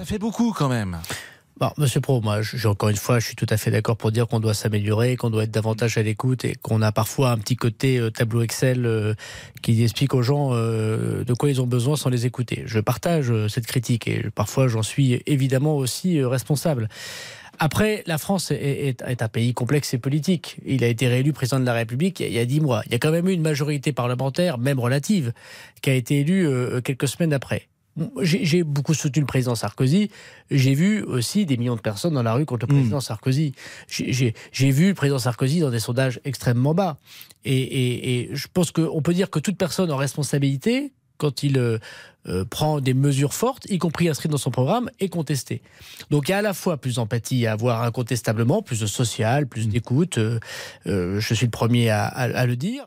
Ça fait beaucoup quand même. Bon, Monsieur Pro, moi, encore une fois, je suis tout à fait d'accord pour dire qu'on doit s'améliorer, qu'on doit être davantage à l'écoute et qu'on a parfois un petit côté euh, tableau Excel euh, qui explique aux gens euh, de quoi ils ont besoin sans les écouter. Je partage cette critique et parfois j'en suis évidemment aussi responsable. Après, la France est, un pays complexe et politique. Il a été réélu président de la République il y a dix mois. Il y a quand même eu une majorité parlementaire, même relative, qui a été élue quelques semaines après. J'ai beaucoup soutenu le président Sarkozy. J'ai vu aussi des millions de personnes dans la rue contre le président hmm. Sarkozy. J'ai vu le président Sarkozy dans des sondages extrêmement bas. Et, je pense qu'on peut dire que toute personne en responsabilité, quand il euh, euh, prend des mesures fortes, y compris inscrites dans son programme, est contestée. Donc il y a à la fois plus d'empathie à avoir incontestablement, plus de social, plus hmm. d'écoute. Euh, je suis le premier à le dire.